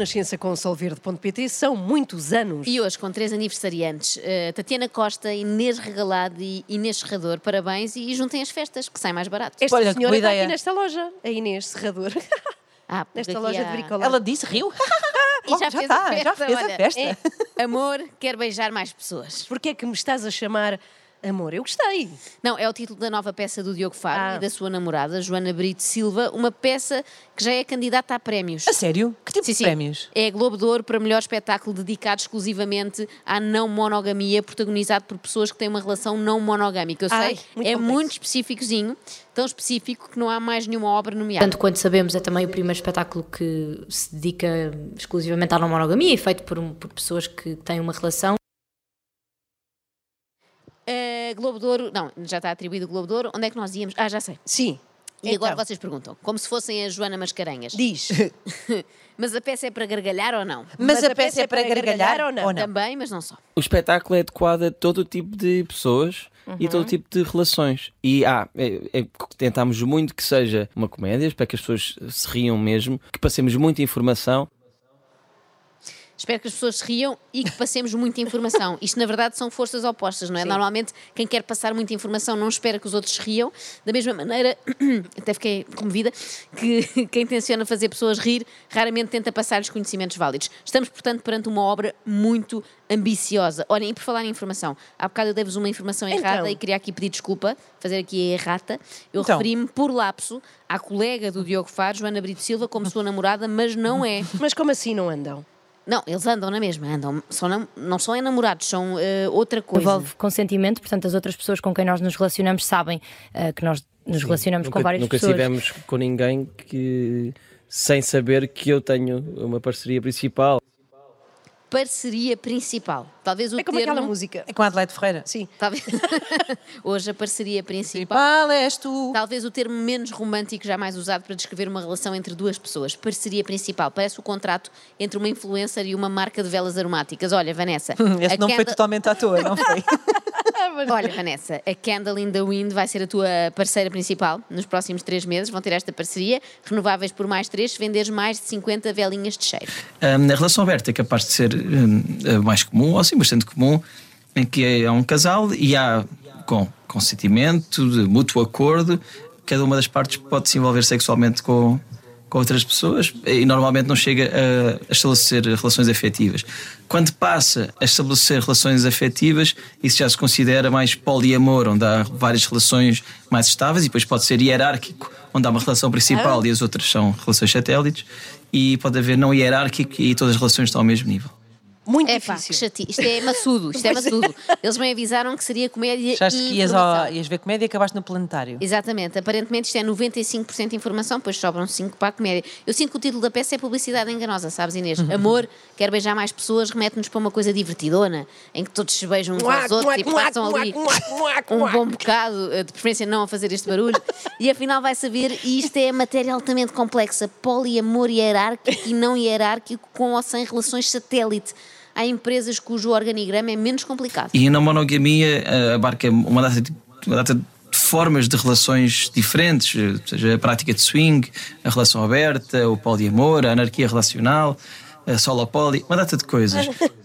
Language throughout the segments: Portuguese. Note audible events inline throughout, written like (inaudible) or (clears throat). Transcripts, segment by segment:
Renascença com solverde.pt são muitos anos. E hoje, com três aniversariantes, uh, Tatiana Costa, Inês Regalado e Inês Serrador, parabéns e juntem as festas, que sai mais barato. Esta Olha, senhora está aqui nesta loja, a Inês Serrador. Ah, (laughs) porque nesta loja há- de bricolagem. Ela disse, riu. (laughs) E já, já fez tá, a festa, já fez a olha. festa. É, amor, quer beijar mais pessoas. Porquê é que me estás a chamar amor? Eu gostei. Não, é o título da nova peça do Diogo Faro Ah. e da sua namorada, Joana Brito Silva, uma peça que já é candidata a prémios. A sério? Que tipo Sim, de sim. prémios? É Globo de Ouro para melhor espetáculo dedicado exclusivamente à não monogamia, protagonizado por pessoas que têm uma relação não monogâmica. Eu Ai, sei, muito é complexo. muito específicozinho, tão específico que não há mais nenhuma obra nomeada. Tanto quanto sabemos, é também o primeiro espetáculo que se dedica exclusivamente à não monogamia e feito por, por pessoas que têm uma relação. A Globo de Ouro, não, já está atribuído o Globo de Ouro. Onde é que nós íamos? Ah, já sei. Sim. E agora Então, vocês perguntam, como se fossem a Joana Mascarenhas. Diz. (laughs) Mas a peça é para gargalhar ou não? Mas, a peça é para gargalhar ou não? Ou não? Também, mas não só. O espetáculo é adequado a todo tipo de pessoas e Uhum. todo tipo de relações. E ah, é, é, tentamos muito que seja uma comédia, para que as pessoas se riam mesmo, que passemos muita informação. Espero que as pessoas se riam e que passemos muita informação. Isto, na verdade, são forças opostas, não é? Normalmente, quem quer passar muita informação não espera que os outros se riam. Da mesma maneira, (clears throat) até fiquei comovida, que (laughs) quem tenciona fazer pessoas rir raramente tenta passar-lhes conhecimentos válidos. Estamos, portanto, perante uma obra muito ambiciosa. Olhem, e por falar em informação, há bocado eu dei-vos uma informação errada Então. e queria aqui pedir desculpa, fazer aqui a errata. Eu Então. referi-me, por lapso, à colega do Diogo Faro, Joana Brito Silva, como sua namorada, mas não é. Mas como assim não andam? Não, eles andam na mesma, andam. São nam- não são enamorados, são eh, outra coisa. Envolve consentimento, portanto, as outras pessoas com quem nós nos relacionamos sabem eh, que nós nos relacionamos com nunca várias nunca pessoas. estivemos com ninguém que sem saber que eu tenho uma parceria principal. Parceria principal. Talvez o É como termo. aquela música. É com a Adelaide Ferreira. Sim. Talvez... (laughs) Hoje a parceria principal. Principal és tu. Talvez o termo menos romântico jamais usado para descrever uma relação entre duas pessoas. Parceria principal. Parece o contrato entre uma influencer e uma marca de velas aromáticas. Olha, Vanessa. (laughs) Esse a não foi totalmente à toa, não foi? (laughs) Olha, Vanessa, a Candle in the Wind vai ser a tua parceira principal nos próximos três meses. Vão ter esta parceria, renováveis por mais três, se venderes mais de 50 velinhas de cheiro. Hum, a relação aberta é capaz de ser a mais comum, ou assim, bastante comum, em que há um casal e há, com consentimento, de mútuo acordo, cada uma das partes pode se envolver sexualmente com, com outras pessoas e normalmente não chega a, estabelecer relações afetivas. Quando passa a estabelecer relações afetivas, isso já se considera mais poliamor, onde há várias relações mais estáveis e depois pode ser hierárquico, onde há uma relação principal e as outras são relações satélites, e pode haver não hierárquico e todas as relações estão ao mesmo nível. Muito É pá, que difícil. chati... Isto é maçudo, isto é (laughs) maçudo. Eles me avisaram que seria comédia Achaste e que ias, ao, ias ver comédia e acabaste no planetário. Exatamente, aparentemente isto é 95% informação, pois sobram 5 para a comédia. Eu sinto que o título da peça é publicidade enganosa, sabes, Inês? Amor, quer beijar mais pessoas, remete-nos para uma coisa divertidona, em que todos se beijam uns aos outros e passam ali (laughs) um bom bocado, eh, de preferência não a fazer este barulho, e afinal vai saber, e isto é matéria altamente complexa, poliamor hierárquico e não hierárquico, com ou sem relações satélite. Há empresas cujo organigrama é menos complicado. E na monogamia eh, abarca uma data, de, uma data de formas de relações diferentes, eh, seja a prática de swing, a relação aberta, o poliamor, a anarquia relacional, a solopoli, uma data de coisas. (laughs)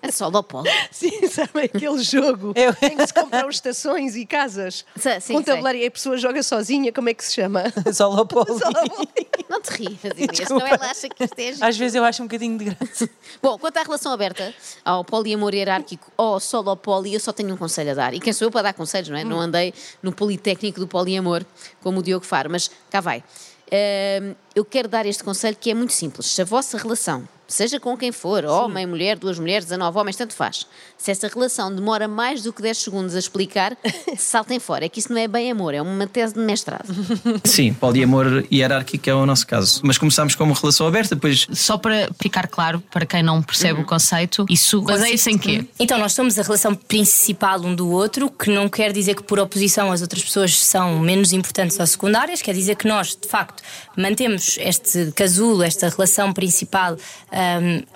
É só do polo. (laughs) Sim, sabe aquele jogo Eu- em que se compram estações e casas Sim, sim, com sei. tabuleiro e a pessoa joga sozinha, como é que se chama? (laughs) Solopoli. Não te rias, Inês, não ela acha que isto é. Às vezes eu acho um bocadinho de graça. (laughs) Bom, quanto à relação aberta, ao poliamor hierárquico ou ao solopoli, eu só tenho um conselho a dar. E quem sou eu para dar conselhos, não é? Não andei no politécnico do poliamor, como o Diogo Faro, mas cá vai. Ahm, eu quero dar este conselho que é muito simples. Se a vossa relação, seja com quem for, homem, mulher, duas mulheres, 19 homens, tanto faz, se essa relação demora mais do que 10 segundos a explicar, (laughs) saltem fora. É que isso não é bem amor, é uma tese de mestrado. (laughs) Sim, poliamor hierárquico é o nosso caso. Mas começámos com uma relação aberta, depois Só para ficar claro, para quem não percebe o conceito, isso baseia-se em quê? Então, nós somos a relação principal um do outro, que não quer dizer que, por oposição, as outras pessoas são menos importantes ou secundárias, quer dizer que nós, de facto, mantemos este casulo, esta relação principal,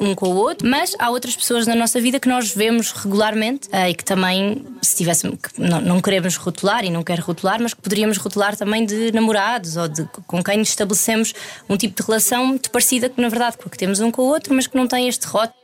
um, um com o outro, mas há outras pessoas na nossa vida que nós vemos regularmente uh, e que também, se tivéssemos, que não, não queremos rotular e não quero rotular, mas que poderíamos rotular também de namorados ou de com quem estabelecemos um tipo de relação muito parecida que na verdade com a que temos um com o outro, mas que não tem este rótulo.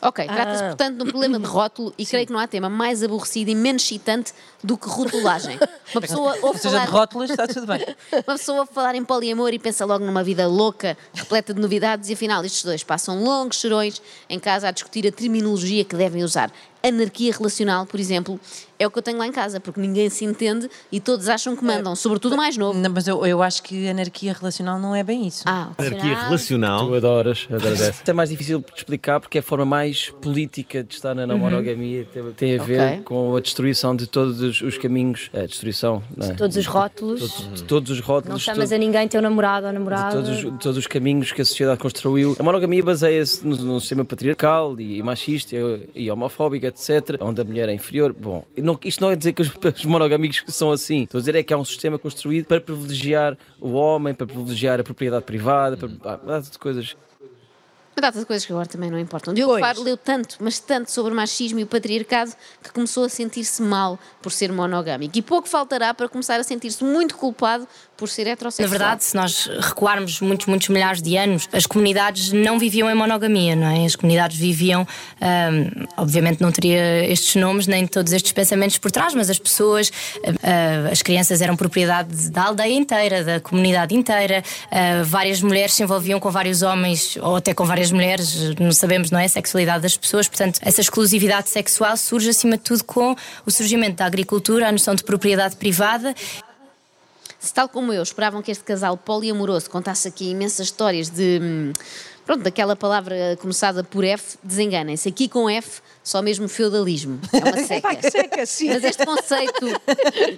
Ok, trata-se portanto de um problema de rótulo e creio que não há tema mais aborrecido e menos excitante do que rotulagem. Uma pessoa ouve Seja de falar, rótulas, está tudo bem. (laughs) uma pessoa ouve falar em poliamor e pensa logo numa vida louca, repleta de novidades, e afinal estes dois passam longos serões em casa a discutir a terminologia que devem usar. Anarquia relacional, por exemplo, é o que eu tenho lá em casa, porque ninguém se entende e todos acham que mandam, sobretudo o mais novo. Não, mas eu, eu acho que anarquia relacional não é bem isso. Ah, Anarquia relacional. Tu adoras, adoras essa. (laughs) Isto é mais difícil de explicar porque é a forma mais política de estar na não monogamia. Tem, tem a ver Ok. com a destruição de todos os, os caminhos. A destruição, não é? Todos os rótulos. Todos, de todos os rótulos. Não de chamas todo- a ninguém teu namorado ou de namorada. todos, os- de todos os caminhos que a sociedade construiu. A monogamia baseia-se no sistema patriarcal e machista e, e homofóbico, etc., onde a mulher é inferior. Bom, não- isto não é dizer que os, os monogâmicos são assim. Estou a dizer é que há um sistema construído para privilegiar o homem, para privilegiar a propriedade privada, para data de coisas. Uma data de coisas que agora também não importam. Diogo Pois. Faro leu tanto, mas tanto sobre o machismo e o patriarcado que começou a sentir-se mal por ser monogâmico. E pouco faltará para começar a sentir-se muito culpado por ser Na heterossexual. verdade, se nós recuarmos muitos, muitos milhares de anos, as comunidades não viviam em monogamia, não é? As comunidades viviam, hum, obviamente não teria estes nomes nem todos estes pensamentos por trás, mas as pessoas, ah, as crianças eram propriedade da aldeia inteira, da comunidade inteira, várias mulheres se envolviam com vários homens ou até com várias mulheres, não sabemos, não é? A sexualidade das pessoas, portanto, essa exclusividade sexual surge acima de tudo com o surgimento da agricultura, a noção de propriedade privada Se tal como eu esperavam que este casal poliamoroso contasse aqui imensas histórias de. hum, Pronto, daquela palavra começada por F, desenganem-se. Aqui com F, só mesmo feudalismo. (laughs) É uma seca. Que seca, sim. Mas este conceito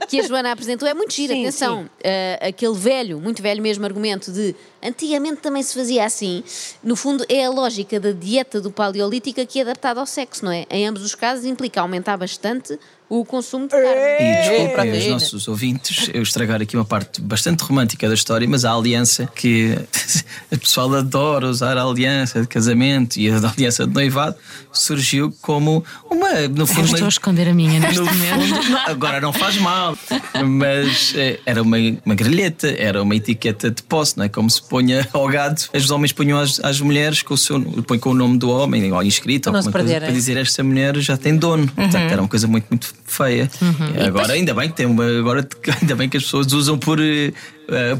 que a Joana apresentou é muito giro. Sim, Atenção, ah, aquele velho, muito velho mesmo argumento de antigamente também se fazia assim, no fundo é a lógica da dieta do paleolítico aqui adaptada ao sexo, não é? Em ambos os casos implica aumentar bastante o consumo de carne. E desculpem os proteína. nossos ouvintes eu estragar aqui uma parte bastante romântica da história, mas a aliança que (laughs) o pessoal adora usar a aliança de casamento e a aliança de noivado surgiu como uma, no Eu fundo, estou a esconder a minha neste momento. fundo, agora não faz mal, mas eh, era uma, uma grelheta, era uma etiqueta de posse, não é? Como se punha ao gado, os homens punham às, às mulheres com o seu põe com o nome do homem, ou inscrito, ou coisa, para dizer esta mulher já tem dono. Portanto, era uma coisa muito, muito feia. E agora, ainda bem que tem uma, agora (laughs) ainda bem que as pessoas usam por, eh,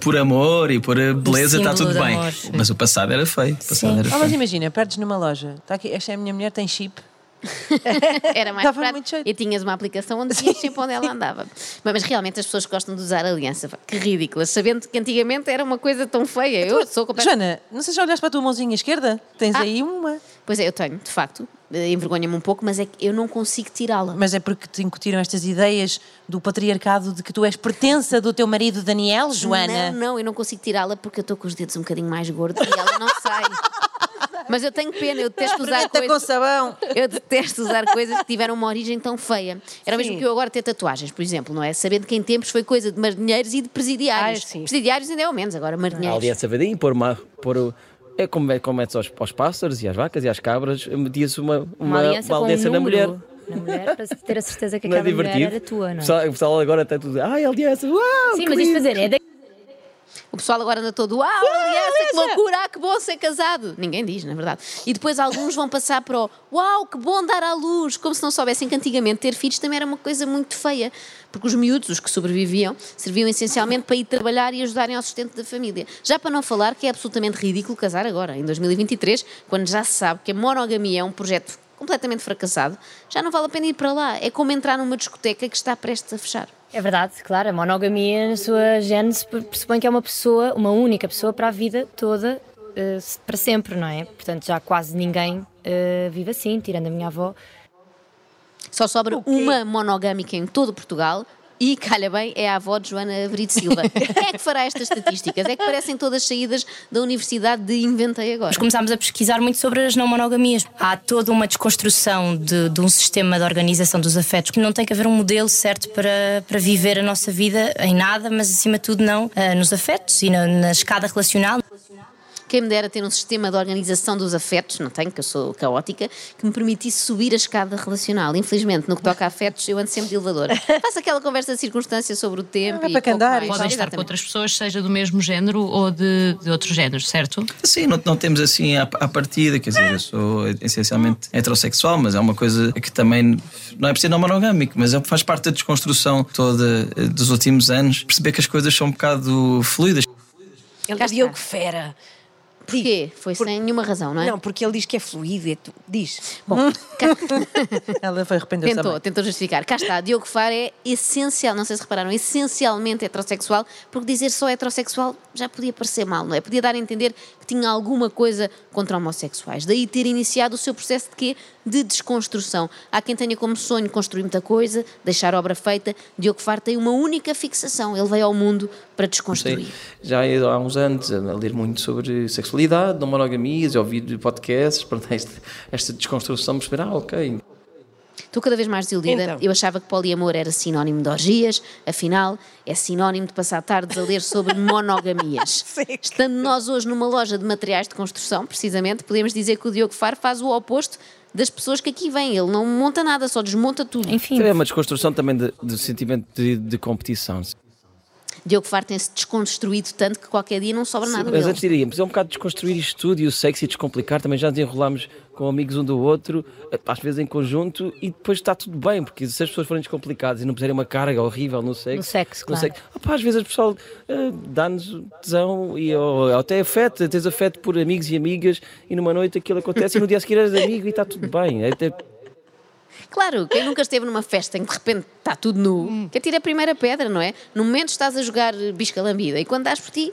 por amor e por eh, beleza, está tudo bem. amor. Mas o passado era feio. Passado era Ah, mas imagina, perdes numa loja. Está aqui, esta é a minha mulher, tem chip. Era mais prático. muito jeito. E tinhas uma aplicação onde dizias sempre onde ela andava. Mas, mas realmente as pessoas gostam de usar aliança. Que ridículas. Sabendo que antigamente era uma coisa tão feia. Eu sou completamente. Joana, não sei se já olhaste para a tua mãozinha esquerda? Tens Ah. aí uma. Pois é, eu tenho, de facto. Eh, Envergonha-me um pouco, mas é que eu não consigo tirá-la. Mas é porque te incutiram estas ideias do patriarcado de que tu és pertença do teu marido Daniel, Joana. Não, não, eu não consigo tirá-la porque eu estou com os dedos um bocadinho mais gordos e ela não (laughs) sai. Mas eu tenho pena, eu detesto usar Aproveita com coisas. sabão. Eu detesto usar coisas que tiveram uma origem tão feia. Era o mesmo Sim. que eu agora ter tatuagens, por exemplo, não é? Sabendo que em tempos foi coisa de marinheiros e de presidiários. Ah, sim. presidiários ainda é ao menos, agora A marinheiros. aliança vedinha, pôr, uma, pôr. É como, é como metes aos, aos pássaros e às vacas e às cabras, metias uma, uma, Uma aliança, uma aliança um na mulher. Na mulher, para ter a certeza que é aquela mulher divertido? era tua, não é? o pessoal agora está tudo. Ai, aliança, uau! Sim, mas isto lindo." fazer é da O pessoal agora anda todo, uau, aliança, que loucura, ah, que bom ser casado. Ninguém diz, na verdade. E depois alguns vão passar para o, uau, que bom dar à luz, como se não soubessem que antigamente ter filhos também era uma coisa muito feia. Porque os miúdos, os que sobreviviam, serviam essencialmente para ir trabalhar e ajudarem ao sustento da família. Já para não falar que é absolutamente ridículo casar agora, em 2023, quando já se sabe que a monogamia é um projeto completamente fracassado, já não vale a pena ir para lá. É como entrar numa discoteca que está prestes a fechar. É verdade, claro, a monogamia na sua gênese pressupõe que é uma pessoa, uma única pessoa para a vida toda, eh, para sempre, não é? Portanto, já quase ninguém eh, vive assim, tirando a minha avó. Só sobra uma monogâmica em todo Portugal e, calha bem, é a avó de Joana Brito Silva. (laughs) Quem é que fará estas estatísticas? É que parecem todas saídas da Universidade de Inventei Agora. Nós começámos a pesquisar muito sobre as não monogamias. Há toda uma desconstrução de, de um sistema de organização dos afetos que não tem que haver um modelo certo para, para viver a nossa vida em nada, mas acima de tudo não ah, nos afetos e na, na escada relacional. Quem me dera ter um sistema de organização dos afetos, não tenho, que eu sou caótica, que me permitisse subir a escada relacional. Infelizmente, no que toca a afetos, eu ando sempre de elevador. (laughs) Faço aquela conversa de circunstância sobre o tempo. Ah, e para que andar. Podem estar com outras pessoas, seja do mesmo género ou de, de outro género, certo? Sim, não, não temos assim à, à partida, quer dizer, eu sou essencialmente heterossexual, mas é uma coisa que também não é preciso não monogâmico, mas é- faz parte da desconstrução toda eh, dos últimos anos, perceber que as coisas são um bocado fluidas. Ele é Diogo está. Fera. Porquê? Foi sem nenhuma razão, não é? Não, porque ele diz que é fluido. é tu- Diz. Bom, cá- (laughs) Ela foi arrependeu tentou, também. tentou justificar. Cá está, Diogo Faro é essencial, não sei se repararam, essencialmente heterossexual, porque dizer só heterossexual já podia parecer mal, não é? Podia dar a entender tinha alguma coisa contra homossexuais. Daí ter iniciado o seu processo de quê? De desconstrução. Há quem tenha como sonho construir muita coisa, deixar obra feita. Diogo Faro tem uma única fixação, ele veio ao mundo para desconstruir. Sei, já há uns anos a ler muito sobre sexualidade, não monogamias, a ouvir podcasts, (laughs) pronto, esta, esta desconstrução, perceber, ah, ok, Estou cada vez mais desiludida. Então. Eu achava que poliamor era sinónimo de orgias, afinal, é sinónimo de passar tardes a ler sobre (laughs) monogamias. Estando nós hoje numa loja de materiais de construção, precisamente, podemos dizer que o Diogo Faro faz o oposto das pessoas que aqui vêm. Ele não monta nada, só desmonta tudo. Enfim, é uma desconstrução também de- do sentimento de, de competição. Diogo Faro tem-se desconstruído tanto que qualquer dia não sobra nada Mas dele. antes diríamos, é um bocado desconstruir isto tudo e o sexo e descomplicar, também já desenrolámos com amigos um do outro, às vezes em conjunto, e depois está tudo bem, porque se as pessoas forem descomplicadas e não puserem uma carga horrível no sexo, No sexo, claro. opá, às vezes o pessoal ah, dá-nos tesão e ou, até afeto, tens afeto por amigos e amigas, e numa noite aquilo acontece e no dia a seguir és amigo e está tudo bem. É até- Claro, quem nunca esteve numa festa em que de repente está tudo nu, Hum. quer tirar a primeira pedra, não é? No momento estás a jogar bisca lambida e quando dás por ti.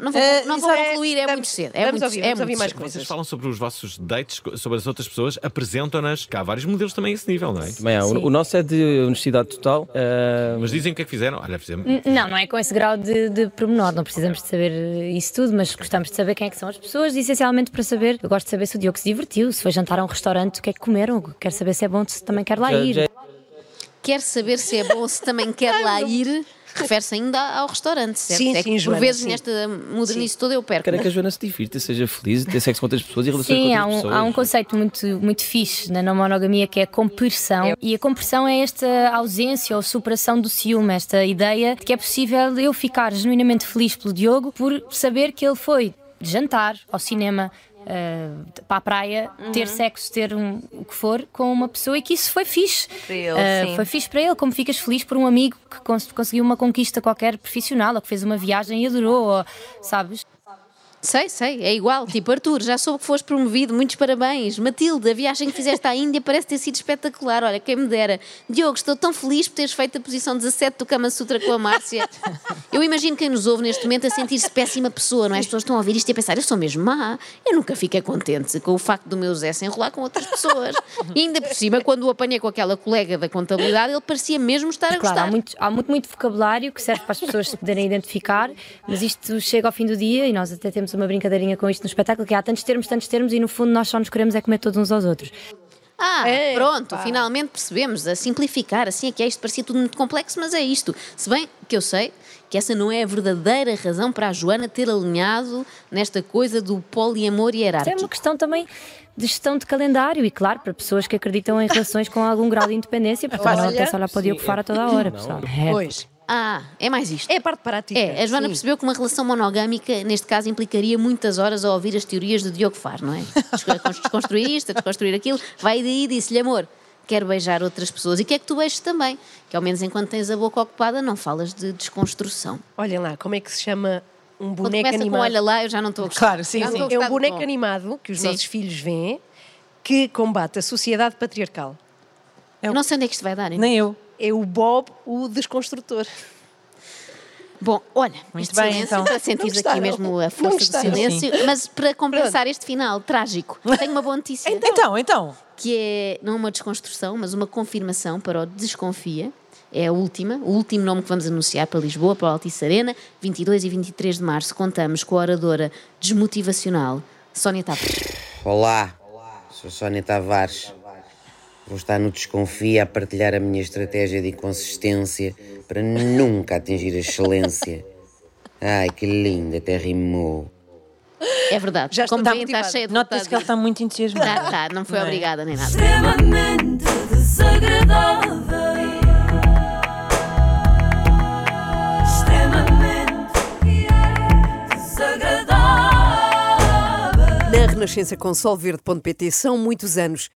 Não vou, Eh, não vou é- concluir, é vamos- muito cedo. É vamos muito, ouvir, é vamos muito ouvir mais cedo. coisas. Vocês falam sobre os vossos dates, sobre as outras pessoas, apresentam-nas, que há vários modelos também a esse nível, não é? Também. O, o nosso é de honestidade total. ah, Mas dizem o que é que fizeram. Olha, fizemos. Não, não é com esse grau de, de pormenor, não precisamos de saber eh, isso tudo, mas gostamos de saber quem é que são as pessoas, essencialmente para saber, eu gosto de saber se o Diogo se divertiu, se foi jantar a um restaurante, o que é que comeram, quero saber se é bom, se também quer lá já- ir. já- Quer saber se é bom, se também quer lá ir, refere-se ainda ao restaurante, certo? Sim, é sim, que Joana, por vezes sim. nesta modernice toda eu perco. Quero é que a Joana se divirta, seja feliz, ter sexo com outras pessoas e relações Sim, com há outras um, pessoas. há um conceito muito, muito fixe na não monogamia que é a compersão. E a compersão é esta ausência ou superação do ciúme, esta ideia de que é possível eu ficar genuinamente feliz pelo Diogo por saber que ele foi jantar ao cinema. Eh, para a praia, ter sexo, ter um, o que for com uma pessoa e que isso foi fixe. Para ele, sim. foi fixe para ele, como ficas feliz por um amigo que cons- conseguiu uma conquista qualquer profissional ou que fez uma viagem e adorou, ou, sabes? Sei, sei, é igual. Tipo, Arthur, já soube que foste promovido, muitos parabéns. Matilde, a viagem que fizeste à Índia parece ter sido espetacular. Olha, quem me dera. Diogo, estou tão feliz por teres feito a posição 17 do Kama Sutra com a Márcia. Eu imagino quem nos ouve neste momento a sentir-se péssima pessoa, não é? As pessoas estão a ouvir isto e a pensar, eu sou mesmo má. Eu nunca fiquei contente com o facto do meu Zé se enrolar com outras pessoas. E ainda por cima, quando o apanhei com aquela colega da contabilidade, ele parecia mesmo estar a Claro, gostar. há muito, há muito, muito vocabulário que serve para as pessoas se poderem identificar, mas isto chega ao fim do dia e nós até temos uma brincadeirinha com isto no espetáculo, que há tantos termos, tantos termos e no fundo nós só nos queremos é comer todos uns aos outros. Ah, É, pronto, pá. finalmente percebemos, a simplificar, assim é que é isto, parecia tudo muito complexo, mas é isto. Se bem que eu sei que essa não é a verdadeira razão para a Joana ter alinhado nesta coisa do poliamor Isto é hierárquico. uma questão também de gestão de calendário e claro, para pessoas que acreditam em (laughs) relações com algum grau de independência, porque não Olha, apetece olhar para o Diogo Faro a toda a hora, pessoal. É. Pois. Ah, é mais isto. É a parte prática. É, a Joana sim. percebeu que uma relação monogâmica, neste caso, implicaria muitas horas a ouvir as teorias de Diogo Faro, não é? (laughs) Desconstruir isto, desconstruir aquilo. Vai daí e disse-lhe, amor, quero beijar outras pessoas e quer que tu beijes também. Que ao menos enquanto tens a boca ocupada, não falas de desconstrução. Olhem lá, como é que se chama um boneco começa com animado? olha lá, eu já não estou a gostar. Claro, sim, sim. É um do boneco animado que os Sim. nossos filhos veem que combate a sociedade patriarcal. Eu não sei onde é que isto vai dar. hein? Nem eu. É o Bob, o desconstrutor. Bom, olha, Muito este bem, silêncio então. para sentir aqui mesmo a força do silêncio, mas para compensar este final trágico, tenho uma boa notícia. Então, então. que é não uma desconstrução, mas uma confirmação para o Desconfia. É a última, o último nome que vamos anunciar para Lisboa, para o Altice Arena, 22 e 23 de março. Contamos com a oradora desmotivacional Sónia Tavares. Olá, sou Sónia Tavares. Vou estar no Desconfia a partilhar a minha estratégia de inconsistência para nunca atingir a excelência. Ai, que lindo, até rimou. É verdade. Já Como bem, está cheia de Nota-se que ele está muito entusiasmado. Tá, tá, não foi Não é? obrigada nem nada. extremamente desagradável. Extremamente desagradável. Na Renascença com solverde.pt são muitos anos